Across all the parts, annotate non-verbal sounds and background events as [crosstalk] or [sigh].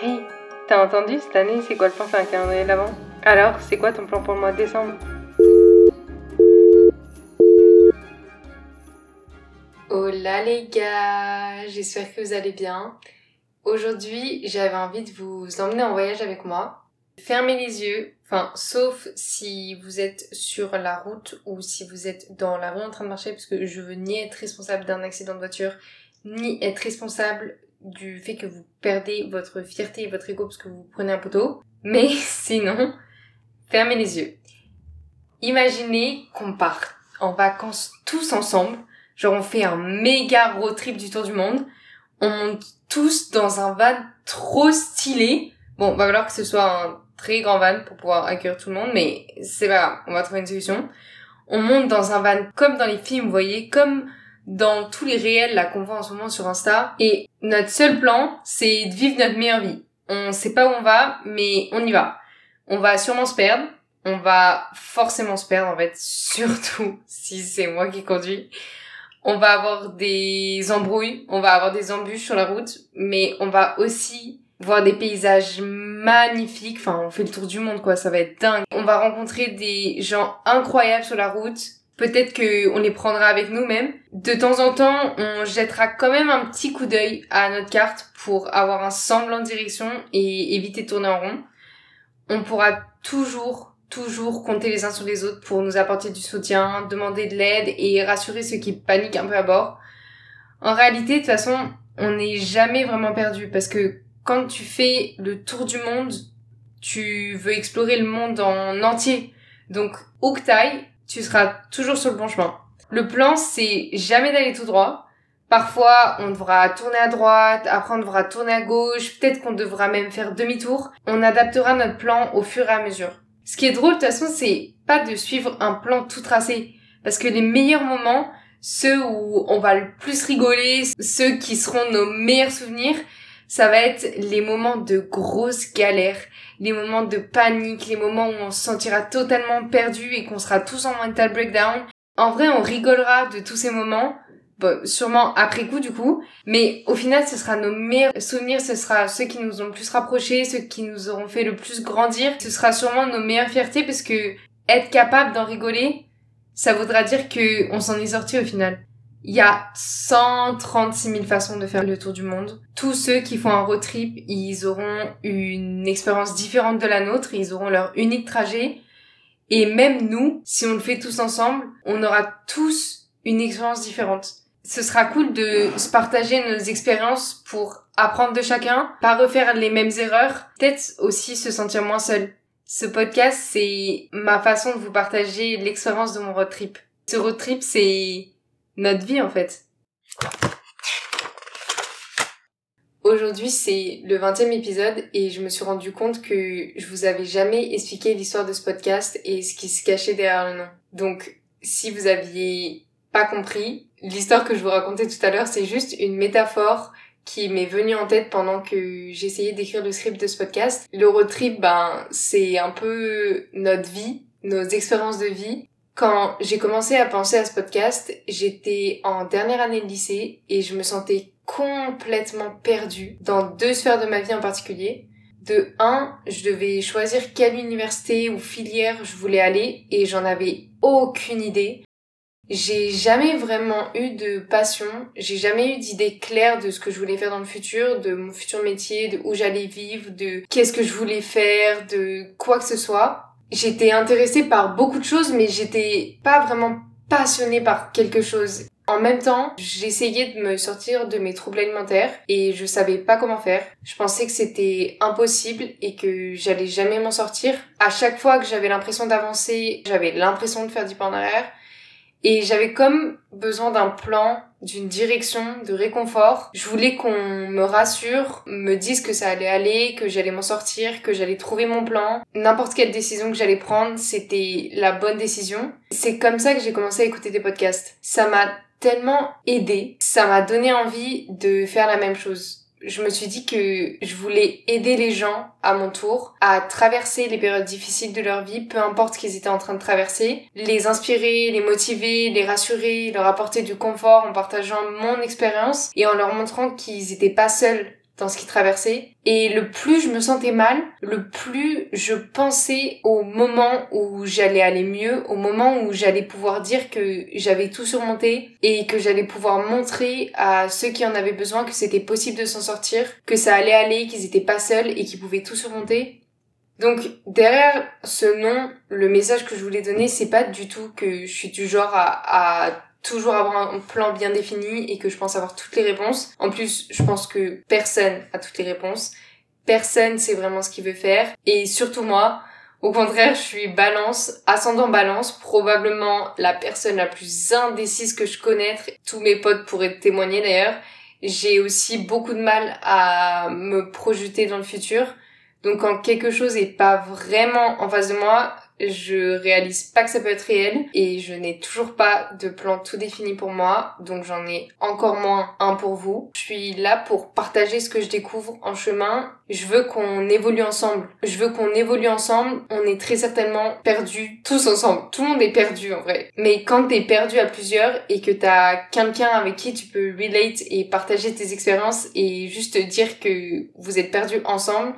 Hey, t'as entendu cette année, c'est quoi le plan faire un calendrier de l'avant Alors, c'est quoi ton plan pour le mois de décembre? Hola les gars, j'espère que vous allez bien. Aujourd'hui, j'avais envie de vous emmener en voyage avec moi. Fermez les yeux, enfin, sauf si vous êtes sur la route ou si vous êtes dans la rue en train de marcher, parce que je veux ni être responsable d'un accident de voiture, ni être responsable du fait que vous perdez votre fierté et votre ego parce que vous prenez un poteau. Mais [laughs] sinon, fermez les yeux. Imaginez qu'on part en vacances tous ensemble. Genre on fait un méga road trip du tour du monde. On monte tous dans un van trop stylé. Bon, va falloir que ce soit un très grand van pour pouvoir accueillir tout le monde, mais c'est pas grave, on va trouver une solution. On monte dans un van comme dans les films, vous voyez, comme dans tous les réels là qu'on voit en ce moment sur Insta. Et notre seul plan, c'est de vivre notre meilleure vie. On sait pas où on va, mais on y va. On va sûrement se perdre. On va forcément se perdre en fait, [laughs] surtout si c'est moi qui conduis. On va avoir des embrouilles, on va avoir des embûches sur la route, mais on va aussi voir des paysages magnifiques. Enfin, on fait le tour du monde, quoi. Ça va être dingue. On va rencontrer des gens incroyables sur la route. Peut-être que on les prendra avec nous même. De temps en temps, on jettera quand même un petit coup d'œil à notre carte pour avoir un semblant de direction et éviter de tourner en rond. On pourra toujours, toujours compter les uns sur les autres pour nous apporter du soutien, demander de l'aide et rassurer ceux qui paniquent un peu à bord. En réalité, de toute façon, on n'est jamais vraiment perdu parce que quand tu fais le tour du monde, tu veux explorer le monde en entier. Donc, où que t'ailles, tu seras toujours sur le bon chemin. Le plan, c'est jamais d'aller tout droit. Parfois, on devra tourner à droite, après on devra tourner à gauche, peut-être qu'on devra même faire demi-tour. On adaptera notre plan au fur et à mesure. Ce qui est drôle, de toute façon, c'est pas de suivre un plan tout tracé. Parce que les meilleurs moments, ceux où on va le plus rigoler, ceux qui seront nos meilleurs souvenirs, ça va être les moments de grosses galères, les moments de panique, les moments où on se sentira totalement perdu et qu'on sera tous en mental breakdown. En vrai, on rigolera de tous ces moments, bon, sûrement après coup du coup, mais au final, ce sera nos meilleurs souvenirs, ce sera ceux qui nous ont le plus rapprochés, ceux qui nous auront fait le plus grandir, ce sera sûrement nos meilleures fiertés parce que être capable d'en rigoler, ça voudra dire que on s'en est sorti au final. Il y a 136 000 façons de faire le tour du monde. Tous ceux qui font un road trip, ils auront une expérience différente de la nôtre, ils auront leur unique trajet. Et même nous, si on le fait tous ensemble, on aura tous une expérience différente. Ce sera cool de se partager nos expériences pour apprendre de chacun, pas refaire les mêmes erreurs, peut-être aussi se sentir moins seul. Ce podcast, c'est ma façon de vous partager l'expérience de mon road trip. Ce road trip, c'est notre vie en fait. Aujourd'hui, c'est le 20e épisode et je me suis rendu compte que je vous avais jamais expliqué l'histoire de ce podcast et ce qui se cachait derrière le nom. Donc, si vous aviez pas compris, l'histoire que je vous racontais tout à l'heure, c'est juste une métaphore qui m'est venue en tête pendant que j'essayais d'écrire le script de ce podcast. Le road trip, ben, c'est un peu notre vie, nos expériences de vie. Quand j'ai commencé à penser à ce podcast, j'étais en dernière année de lycée et je me sentais complètement perdue dans deux sphères de ma vie en particulier. De un, je devais choisir quelle université ou filière je voulais aller et j'en avais aucune idée. J'ai jamais vraiment eu de passion, j'ai jamais eu d'idée claire de ce que je voulais faire dans le futur, de mon futur métier, de où j'allais vivre, de qu'est-ce que je voulais faire, de quoi que ce soit. J'étais intéressée par beaucoup de choses, mais j'étais pas vraiment passionnée par quelque chose. En même temps, j'essayais de me sortir de mes troubles alimentaires et je savais pas comment faire. Je pensais que c'était impossible et que j'allais jamais m'en sortir. À chaque fois que j'avais l'impression d'avancer, j'avais l'impression de faire du pas en arrière. Et j'avais comme besoin d'un plan, d'une direction, de réconfort. Je voulais qu'on me rassure, me dise que ça allait aller, que j'allais m'en sortir, que j'allais trouver mon plan. N'importe quelle décision que j'allais prendre, c'était la bonne décision. C'est comme ça que j'ai commencé à écouter des podcasts. Ça m'a tellement aidé, ça m'a donné envie de faire la même chose. Je me suis dit que je voulais aider les gens à mon tour à traverser les périodes difficiles de leur vie, peu importe ce qu'ils étaient en train de traverser, les inspirer, les motiver, les rassurer, leur apporter du confort en partageant mon expérience et en leur montrant qu'ils étaient pas seuls dans ce qui traversait. Et le plus je me sentais mal, le plus je pensais au moment où j'allais aller mieux, au moment où j'allais pouvoir dire que j'avais tout surmonté et que j'allais pouvoir montrer à ceux qui en avaient besoin que c'était possible de s'en sortir, que ça allait aller, qu'ils étaient pas seuls et qu'ils pouvaient tout surmonter. Donc derrière ce nom, le message que je voulais donner, c'est pas du tout que je suis du genre à, à toujours avoir un plan bien défini et que je pense avoir toutes les réponses. En plus, je pense que personne a toutes les réponses. Personne sait vraiment ce qu'il veut faire. Et surtout moi, au contraire, je suis balance, ascendant balance, probablement la personne la plus indécise que je connaisse. Tous mes potes pourraient témoigner d'ailleurs. J'ai aussi beaucoup de mal à me projeter dans le futur. Donc quand quelque chose est pas vraiment en face de moi, je réalise pas que ça peut être réel et je n'ai toujours pas de plan tout défini pour moi, donc j'en ai encore moins un pour vous. Je suis là pour partager ce que je découvre en chemin. Je veux qu'on évolue ensemble. Je veux qu'on évolue ensemble. On est très certainement perdus tous ensemble. Tout le monde est perdu en vrai. Mais quand t'es perdu à plusieurs et que t'as quelqu'un avec qui tu peux relate et partager tes expériences et juste dire que vous êtes perdus ensemble,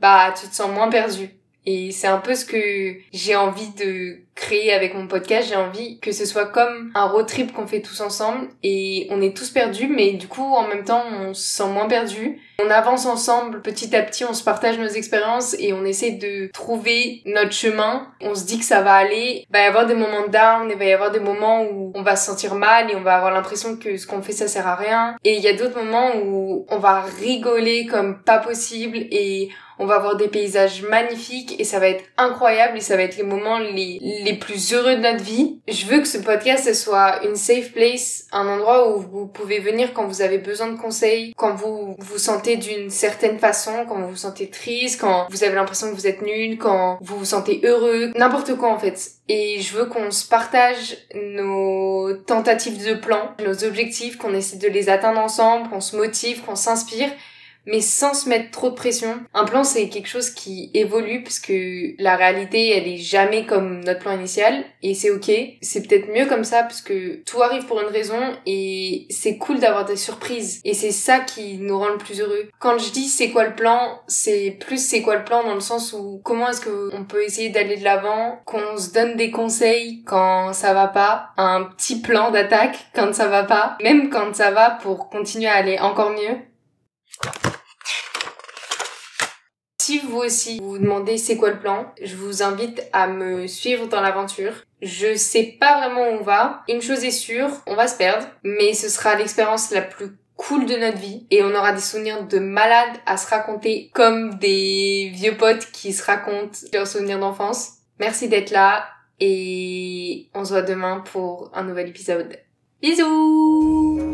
bah tu te sens moins perdu. Et c'est un peu ce que j'ai envie de créer avec mon podcast. J'ai envie que ce soit comme un road trip qu'on fait tous ensemble et on est tous perdus, mais du coup, en même temps, on se sent moins perdu. On avance ensemble petit à petit, on se partage nos expériences et on essaie de trouver notre chemin. On se dit que ça va aller. Il va y avoir des moments down, il va y avoir des moments où on va se sentir mal et on va avoir l'impression que ce qu'on fait ça sert à rien. Et il y a d'autres moments où on va rigoler comme pas possible et on va avoir des paysages magnifiques et ça va être incroyable et ça va être les moments les, les plus heureux de notre vie. Je veux que ce podcast soit une safe place, un endroit où vous pouvez venir quand vous avez besoin de conseils, quand vous vous sentez d'une certaine façon, quand vous vous sentez triste, quand vous avez l'impression que vous êtes nul, quand vous vous sentez heureux, n'importe quoi en fait. Et je veux qu'on se partage nos tentatives de plan, nos objectifs, qu'on essaie de les atteindre ensemble, qu'on se motive, qu'on s'inspire mais sans se mettre trop de pression. Un plan, c'est quelque chose qui évolue parce que la réalité, elle est jamais comme notre plan initial et c'est ok. C'est peut-être mieux comme ça parce que tout arrive pour une raison et c'est cool d'avoir des surprises et c'est ça qui nous rend le plus heureux. Quand je dis c'est quoi le plan, c'est plus c'est quoi le plan dans le sens où comment est-ce qu'on peut essayer d'aller de l'avant, qu'on se donne des conseils quand ça va pas, un petit plan d'attaque quand ça va pas, même quand ça va pour continuer à aller encore mieux. Si vous aussi vous demandez c'est quoi le plan, je vous invite à me suivre dans l'aventure. Je sais pas vraiment où on va. Une chose est sûre, on va se perdre, mais ce sera l'expérience la plus cool de notre vie et on aura des souvenirs de malades à se raconter comme des vieux potes qui se racontent leurs souvenirs d'enfance. Merci d'être là et on se voit demain pour un nouvel épisode. Bisous